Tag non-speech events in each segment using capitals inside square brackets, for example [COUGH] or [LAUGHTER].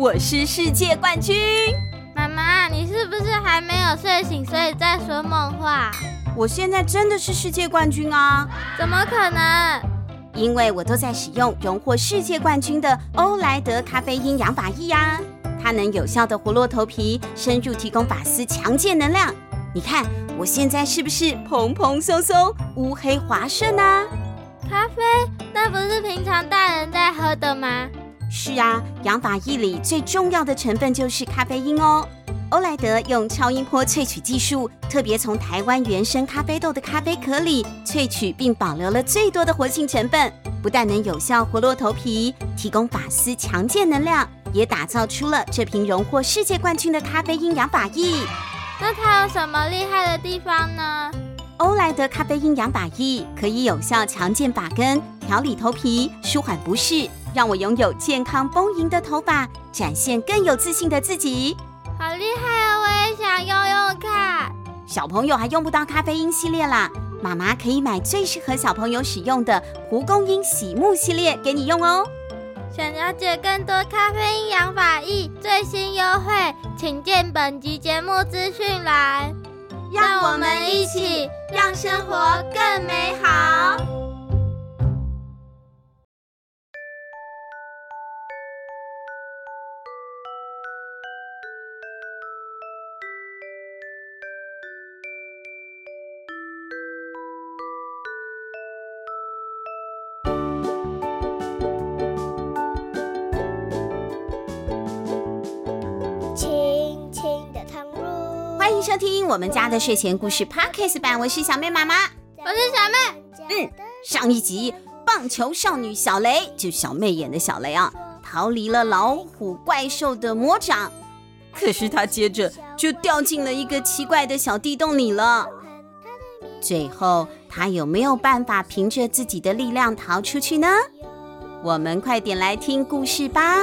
我是世界冠军。妈妈，你是不是还没有睡醒，所以在说梦话？我现在真的是世界冠军啊！怎么可能？因为我都在使用荣获世界冠军的欧莱德咖啡因养发液呀，它能有效的活络头皮，深入提供发丝强健能量。你看我现在是不是蓬蓬松松、乌黑滑顺呢？咖啡，那不是平常大人在喝的吗？是啊，养发液里最重要的成分就是咖啡因哦。欧莱德用超音波萃取技术，特别从台湾原生咖啡豆的咖啡壳里萃取，并保留了最多的活性成分，不但能有效活络头皮，提供发丝强健能量，也打造出了这瓶荣获世界冠军的咖啡因养发液。那它有什么厉害的地方呢？欧莱德咖啡因养发液可以有效强健发根，调理头皮，舒缓不适，让我拥有健康丰盈的头发，展现更有自信的自己。好厉害哦！我也想用用看。小朋友还用不到咖啡因系列啦，妈妈可以买最适合小朋友使用的蒲公英洗沐系列给你用哦。想了解更多咖啡因养发液最新优惠，请见本集节目资讯栏。让我们一起让生活更美好。收听我们家的睡前故事 Podcast 版，我是小妹妈妈，我是小妹。嗯，上一集棒球少女小雷，就小妹演的小雷啊，逃离了老虎怪兽的魔掌，可是她接着就掉进了一个奇怪的小地洞里了。最后她有没有办法凭着自己的力量逃出去呢？我们快点来听故事吧。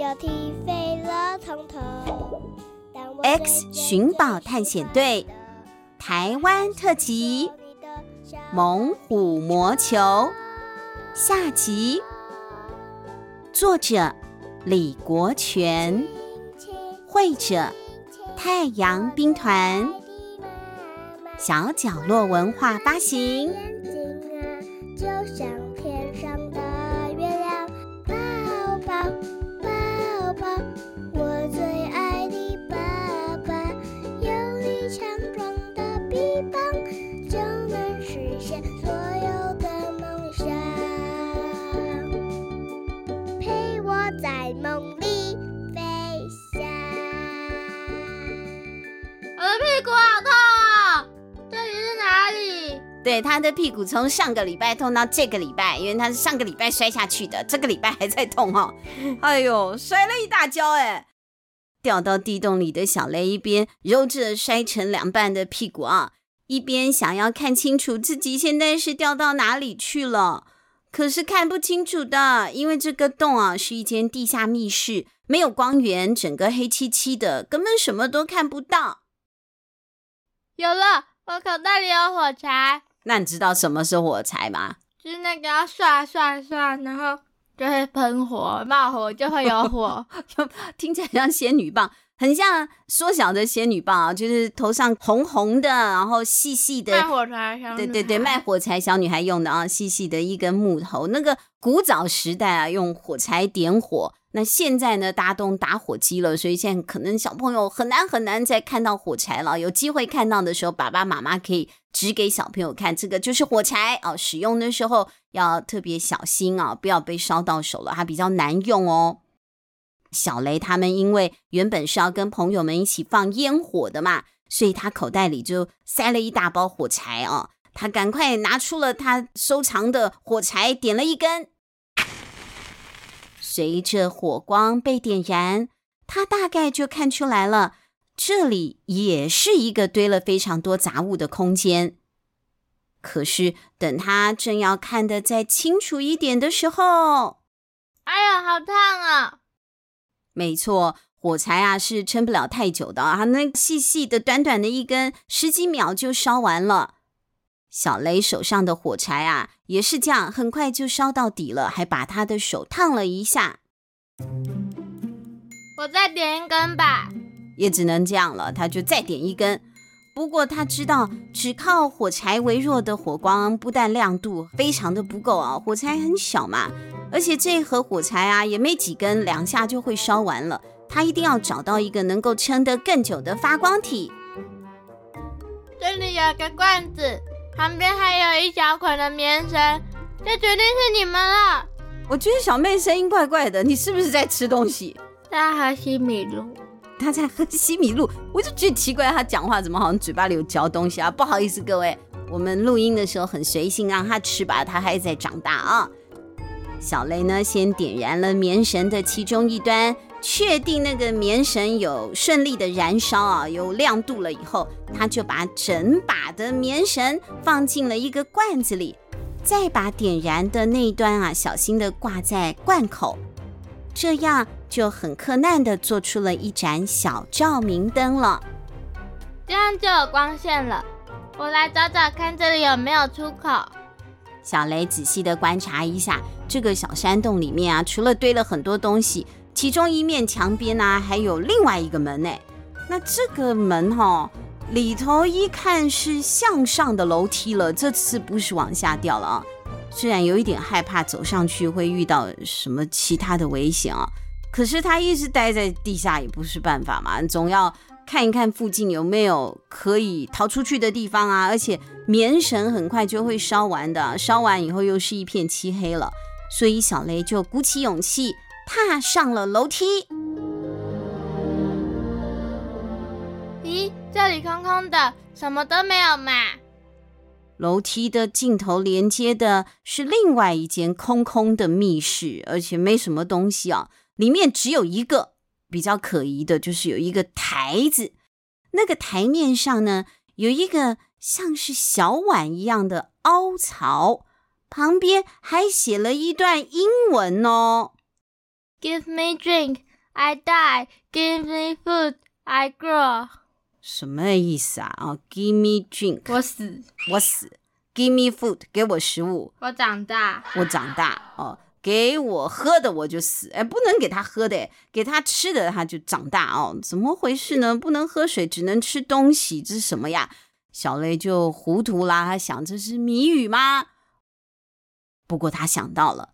要踢飞了从头。X 寻宝探险队，台湾特辑，猛虎魔球下集。作者李国权，绘者太阳兵团，小角落文化发行。对，他的屁股从上个礼拜痛到这个礼拜，因为他是上个礼拜摔下去的，这个礼拜还在痛、哦。[LAUGHS] 哎呦，摔了一大跤哎！掉到地洞里的小雷一边揉着摔成两半的屁股啊，一边想要看清楚自己现在是掉到哪里去了，可是看不清楚的，因为这个洞啊是一间地下密室，没有光源，整个黑漆漆的，根本什么都看不到。有了，我口袋里有火柴。那你知道什么是火柴吗？[LAUGHS] 就是那个要刷刷刷，然后就会喷火、冒火，就会有火，[LAUGHS] 就听起来像仙女棒，很像缩小的仙女棒啊，就是头上红红的，然后细细的。卖火柴小女孩。对对对，卖火柴小女孩用的啊，细细的一根木头。那个古早时代啊，用火柴点火。那现在呢，大家都打火机了，所以现在可能小朋友很难很难再看到火柴了。有机会看到的时候，爸爸妈妈可以指给小朋友看，这个就是火柴哦。使用的时候要特别小心啊，不要被烧到手了，它比较难用哦。小雷他们因为原本是要跟朋友们一起放烟火的嘛，所以他口袋里就塞了一大包火柴哦。他赶快拿出了他收藏的火柴，点了一根。随着火光被点燃，他大概就看出来了，这里也是一个堆了非常多杂物的空间。可是等他正要看得再清楚一点的时候，哎呀，好烫啊！没错，火柴啊是撑不了太久的啊，那细细的、短短的一根，十几秒就烧完了。小雷手上的火柴啊，也是这样，很快就烧到底了，还把他的手烫了一下。我再点一根吧，也只能这样了。他就再点一根。不过他知道，只靠火柴微弱的火光，不但亮度非常的不够啊，火柴很小嘛，而且这盒火柴啊也没几根，两下就会烧完了。他一定要找到一个能够撑得更久的发光体。这里有个罐子。旁边还有一小捆的棉绳，这决定是你们了。我觉得小妹声音怪怪的，你是不是在吃东西？在喝西米露。她在喝西米露，我就觉得奇怪，她讲话怎么好像嘴巴里有嚼东西啊？不好意思各位，我们录音的时候很随性，让她吃吧，她还在长大啊。小雷呢，先点燃了棉绳的其中一端。确定那个棉绳有顺利的燃烧啊，有亮度了以后，他就把整把的棉绳放进了一个罐子里，再把点燃的那一端啊，小心的挂在罐口，这样就很克难的做出了一盏小照明灯了。这样就有光线了。我来找找看，这里有没有出口。小雷仔细的观察一下这个小山洞里面啊，除了堆了很多东西。其中一面墙边呢、还有另外一个门呢。那这个门哈、里头一看是向上的楼梯了，这次不是往下掉了啊。虽然有一点害怕走上去会遇到什么其他的危险啊，可是他一直待在地下也不是办法嘛，总要看一看附近有没有可以逃出去的地方啊。而且棉绳很快就会烧完的，烧完以后又是一片漆黑了，所以小雷就鼓起勇气。踏上了楼梯。咦，这里空空的，什么都没有嘛？楼梯的尽头连接的是另外一间空空的密室，而且没什么东西啊。里面只有一个比较可疑的，就是有一个台子。那个台面上呢，有一个像是小碗一样的凹槽，旁边还写了一段英文哦。Give me drink, I die. Give me food, I grow. 什么意思啊？哦，Give me drink，我死，我死。Give me food，给我食物，我长大，我长大。哦，给我喝的我就死。哎，不能给他喝的，给他吃的他就长大哦。怎么回事呢？不能喝水，只能吃东西，这是什么呀？小雷就糊涂啦，他想这是谜语吗？不过他想到了。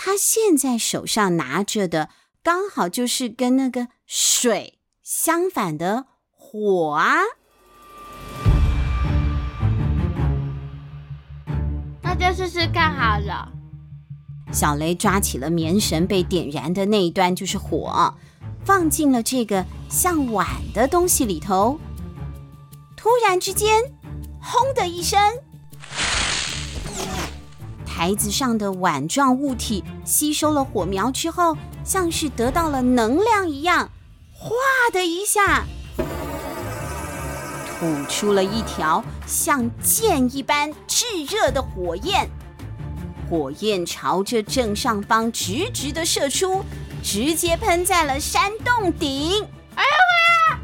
他现在手上拿着的，刚好就是跟那个水相反的火啊！那就试试看好了。小雷抓起了棉绳被点燃的那一端，就是火，放进了这个像碗的东西里头。突然之间，轰的一声。台子上的碗状物体吸收了火苗之后，像是得到了能量一样，哗的一下，吐出了一条像箭一般炙热的火焰。火焰朝着正上方直直的射出，直接喷在了山洞顶。哎呀喂呀！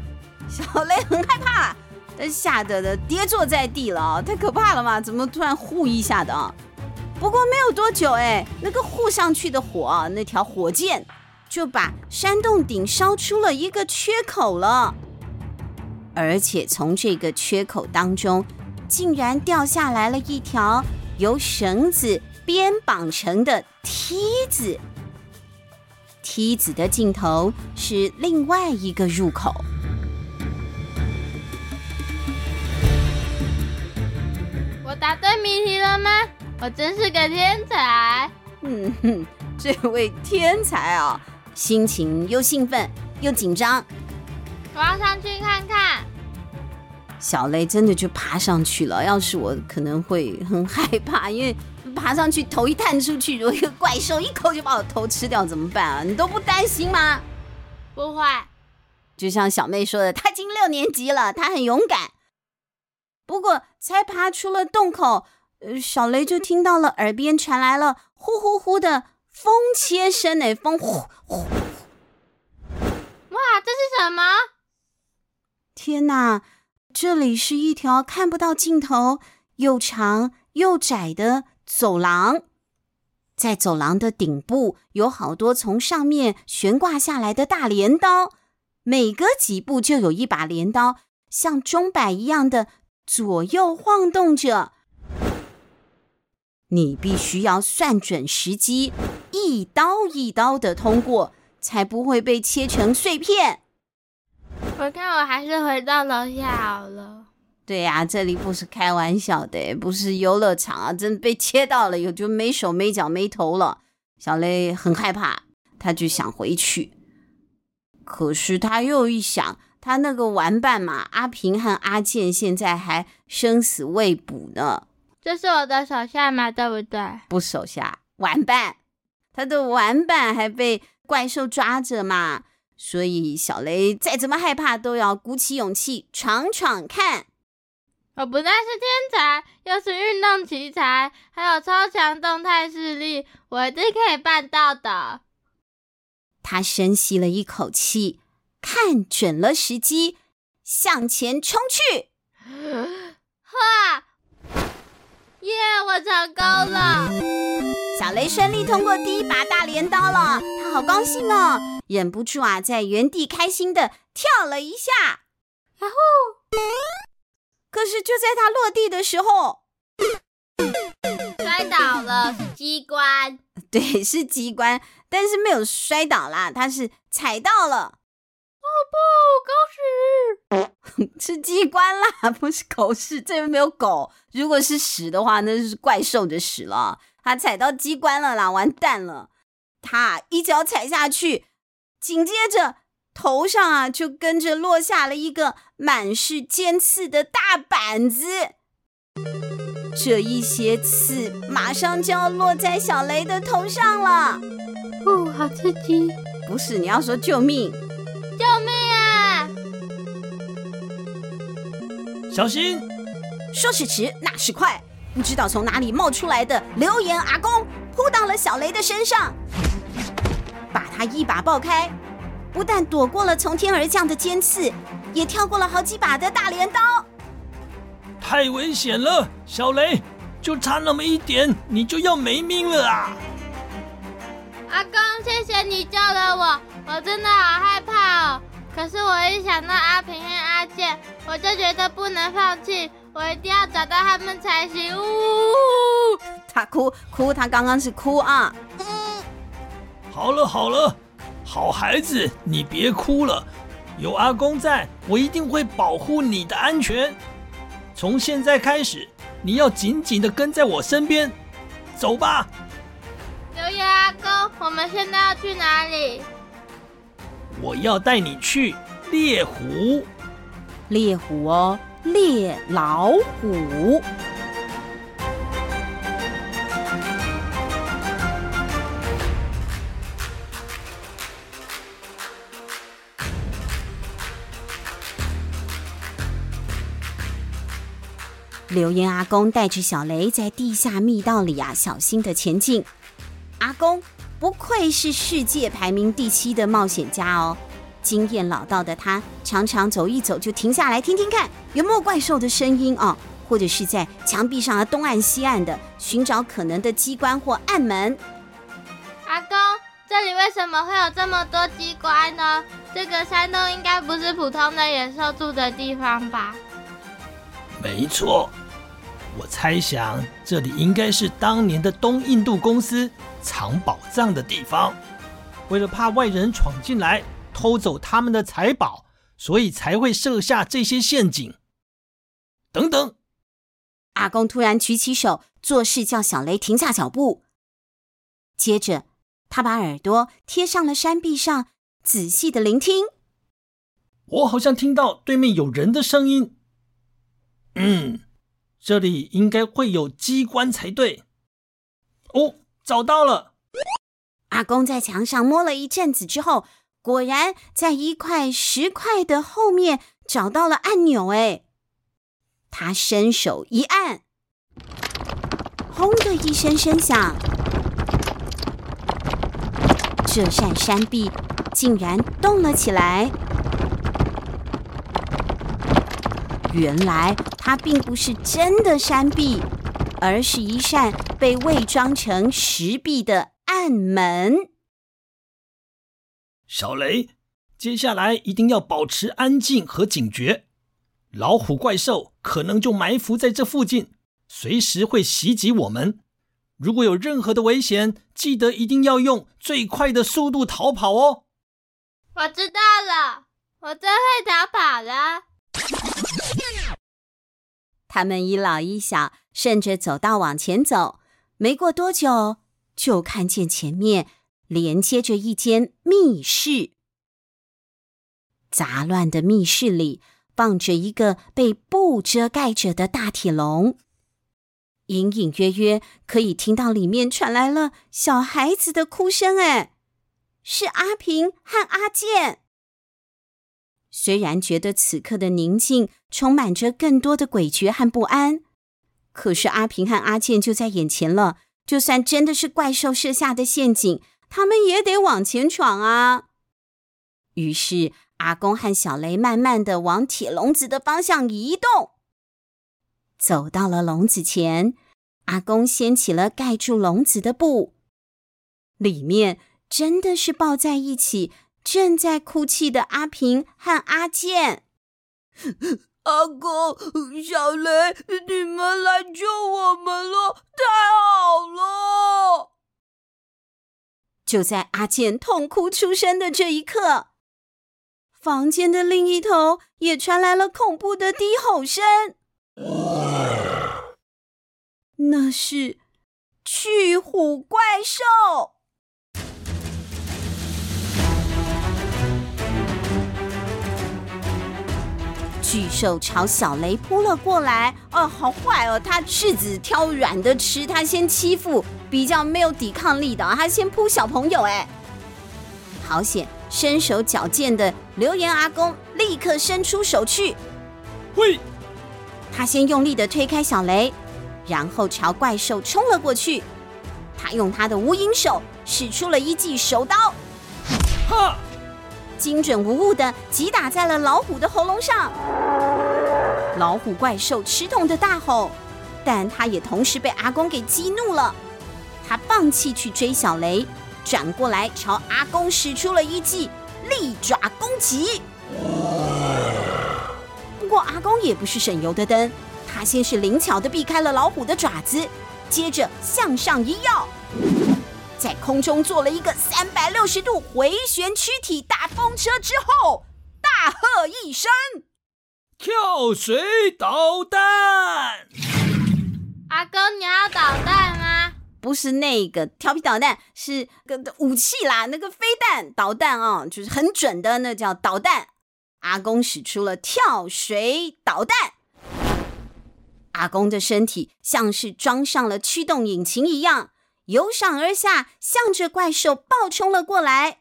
小雷很害怕，他吓得的跌坐在地了，太可怕了嘛！怎么突然呼一下的啊？不过没有多久，哎，那个护上去的火，那条火箭就把山洞顶烧出了一个缺口了，而且从这个缺口当中，竟然掉下来了一条由绳子编绑成的梯子，梯子的尽头是另外一个入口。我答对谜题了吗？我真是个天才，嗯哼，这位天才啊，心情又兴奋又紧张。我要上去看看。小雷真的就爬上去了。要是我，可能会很害怕，因为爬上去头一探出去，如果一个怪兽一口就把我头吃掉，怎么办啊？你都不担心吗？不会。就像小妹说的，她已经六年级了，她很勇敢。不过才爬出了洞口。小雷就听到了，耳边传来了呼呼呼的风切声，哎，风呼呼。哇，这是什么？天哪，这里是一条看不到尽头、又长又窄的走廊。在走廊的顶部有好多从上面悬挂下来的大镰刀，每隔几步就有一把镰刀像钟摆一样的左右晃动着。你必须要算准时机，一刀一刀的通过，才不会被切成碎片。我看我还是回到楼下好了。对呀、啊，这里不是开玩笑的，不是游乐场啊！真被切到了，有就没手没脚没头了。小雷很害怕，他就想回去。可是他又一想，他那个玩伴嘛，阿平和阿健现在还生死未卜呢。这是我的手下吗？对不对？不，手下玩伴，他的玩伴还被怪兽抓着嘛。所以小雷再怎么害怕，都要鼓起勇气闯闯看。我不但是天才，又是运动奇才，还有超强动态视力，我一定可以办到的。他深吸了一口气，看准了时机，向前冲去。[LAUGHS] 哇！耶！我成功了。小雷顺利通过第一把大镰刀了，他好高兴哦，忍不住啊，在原地开心的跳了一下。然后。可是就在他落地的时候，摔倒了，是机关。[LAUGHS] 对，是机关，但是没有摔倒啦，他是踩到了。哦不，狗屎！是机关啦，不是狗屎。这边没有狗，如果是屎的话，那就是怪兽的屎了。他踩到机关了啦，完蛋了！他一脚踩下去，紧接着。头上啊，就跟着落下了一个满是尖刺的大板子。这一些刺马上就要落在小雷的头上了。哦，好刺激！不是，你要说救命！小心！说时迟，那时快，不知道从哪里冒出来的流言阿公扑到了小雷的身上，把他一把抱开。不但躲过了从天而降的尖刺，也跳过了好几把的大镰刀。太危险了，小雷，就差那么一点，你就要没命了啊！阿公，谢谢你救了我，我真的好害怕哦。可是我一想到阿平和阿健，我就觉得不能放弃，我一定要找到他们才行。呜！他哭哭，他刚刚是哭啊。好了好了。好孩子，你别哭了，有阿公在，我一定会保护你的安全。从现在开始，你要紧紧的跟在我身边，走吧。刘爷阿公，我们现在要去哪里？我要带你去猎狐。猎虎哦，猎老虎。流言阿公带着小雷在地下密道里啊，小心的前进。阿公不愧是世界排名第七的冒险家哦，经验老道的他常常走一走就停下来听听看有没有怪兽的声音哦，或者是在墙壁上的东岸西岸的寻找可能的机关或暗门。阿公，这里为什么会有这么多机关呢？这个山洞应该不是普通的野兽住的地方吧？没错。我猜想，这里应该是当年的东印度公司藏宝藏的地方。为了怕外人闯进来偷走他们的财宝，所以才会设下这些陷阱。等等，阿公突然举起手，做势叫小雷停下脚步。接着，他把耳朵贴上了山壁上，仔细的聆听。我好像听到对面有人的声音。嗯。这里应该会有机关才对。哦，找到了！阿公在墙上摸了一阵子之后，果然在一块石块的后面找到了按钮。哎，他伸手一按，轰的一声声响，这扇山壁竟然动了起来。原来。它并不是真的山壁，而是一扇被伪装成石壁的暗门。小雷，接下来一定要保持安静和警觉，老虎怪兽可能就埋伏在这附近，随时会袭击我们。如果有任何的危险，记得一定要用最快的速度逃跑哦。我知道了，我最会逃跑了。他们一老一小顺着走道往前走，没过多久，就看见前面连接着一间密室。杂乱的密室里放着一个被布遮盖着的大铁笼。隐隐约约可以听到里面传来了小孩子的哭声，哎，是阿平和阿健。虽然觉得此刻的宁静充满着更多的诡谲和不安，可是阿平和阿健就在眼前了。就算真的是怪兽设下的陷阱，他们也得往前闯啊。于是阿公和小雷慢慢的往铁笼子的方向移动。走到了笼子前，阿公掀起了盖住笼子的布，里面真的是抱在一起，正在哭泣的阿平和阿健。阿公、小雷，你们来救我们了，太好了！就在阿健痛哭出声的这一刻，房间的另一头也传来了恐怖的低吼声。[LAUGHS] 那是巨虎怪兽！巨兽朝小雷扑了过来，哦，好坏哦！它柿子挑软的吃，它先欺负比较没有抵抗力的，它先扑小朋友，哎，好险！身手矫健的流言阿公立刻伸出手去，喂！他先用力的推开小雷，然后朝怪兽冲了过去。他用他的无影手使出了一记手刀，哈！精准无误的击打在了老虎的喉咙上。老虎怪兽吃痛的大吼，但他也同时被阿公给激怒了。他放弃去追小雷，转过来朝阿公使出了一记利爪攻击。不过阿公也不是省油的灯，他先是灵巧的避开了老虎的爪子，接着向上一跃，在空中做了一个三百六十度回旋躯体大风车之后，大喝一声：“跳水导弹！”阿公，你要导弹吗？不是那个调皮导弹，是个武器啦，那个飞弹导弹啊，就是很准的，那叫导弹。阿公使出了跳水导弹，阿公的身体像是装上了驱动引擎一样，由上而下向着怪兽暴冲了过来。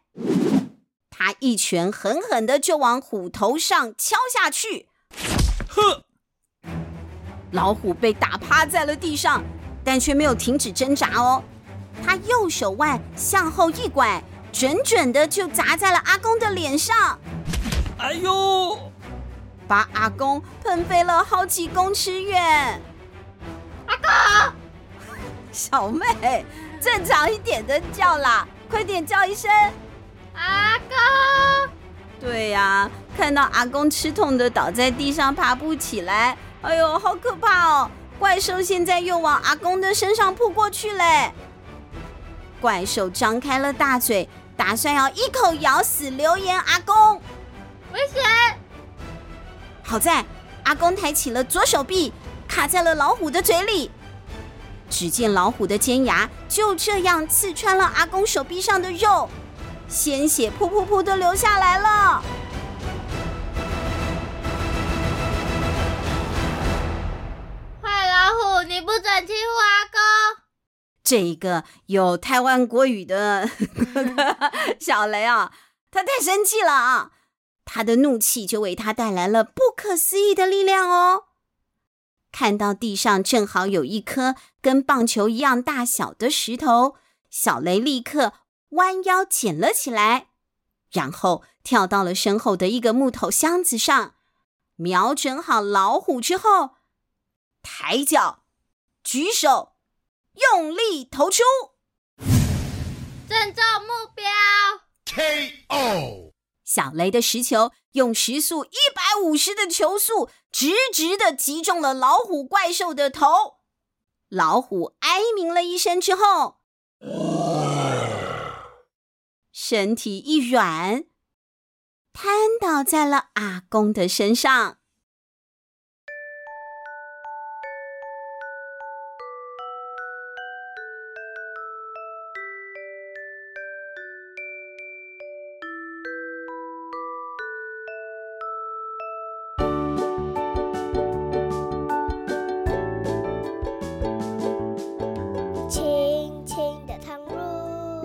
他一拳狠狠的就往虎头上敲下去，呵！老虎被打趴在了地上，但却没有停止挣扎哦。他右手腕向后一拐，准准的就砸在了阿公的脸上。哎呦！把阿公喷飞了好几公尺远。阿公，小妹，正常一点的叫啦，快点叫一声。阿公。对呀，看到阿公吃痛的倒在地上爬不起来，哎呦，好可怕哦！怪兽现在又往阿公的身上扑过去嘞。怪兽张开了大嘴，打算要一口咬死流言阿公。危险！好在阿公抬起了左手臂，卡在了老虎的嘴里。只见老虎的尖牙就这样刺穿了阿公手臂上的肉，鲜血噗噗噗的流下来了。坏老虎，你不准欺负阿公！这一个有台湾国语的 [LAUGHS] 小雷啊，他太生气了啊！他的怒气就为他带来了不可思议的力量哦！看到地上正好有一颗跟棒球一样大小的石头，小雷立刻弯腰捡了起来，然后跳到了身后的一个木头箱子上，瞄准好老虎之后，抬脚、举手、用力投出，正中目标。KO！小雷的石球用时速一百五十的球速，直直的击中了老虎怪兽的头。老虎哀鸣了一声之后，身体一软，瘫倒在了阿公的身上。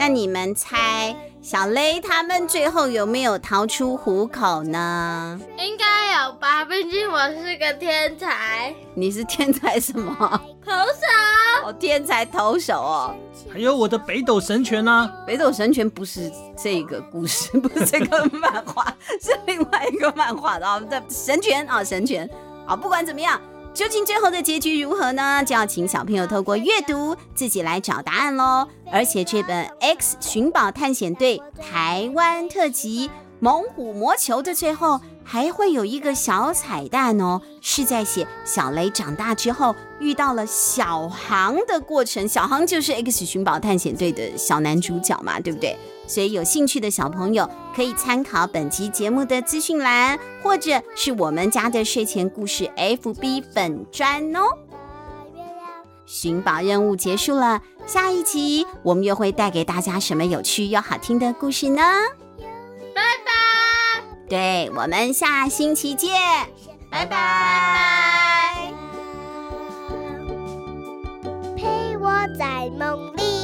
那你们猜，小雷他们最后有没有逃出虎口呢？应该有吧，毕竟我是个天才。你是天才什么？投手。哦，天才投手哦。还有我的北斗神拳呢、啊？北斗神拳不是这个故事，不是这个漫画，[LAUGHS] 是另外一个漫画的啊。对，神拳啊，神拳。好，不管怎么样。究竟最后的结局如何呢？就要请小朋友透过阅读自己来找答案喽。而且这本《X 寻宝探险队》台湾特辑《猛虎魔球》的最后还会有一个小彩蛋哦，是在写小雷长大之后遇到了小航的过程。小航就是《X 寻宝探险队》的小男主角嘛，对不对？所以有兴趣的小朋友可以参考本集节目的资讯栏，或者是我们家的睡前故事 FB 粉砖哦。寻宝任务结束了，下一集我们又会带给大家什么有趣又好听的故事呢？拜拜！对，我们下星期见，拜拜！拜拜，陪我在梦。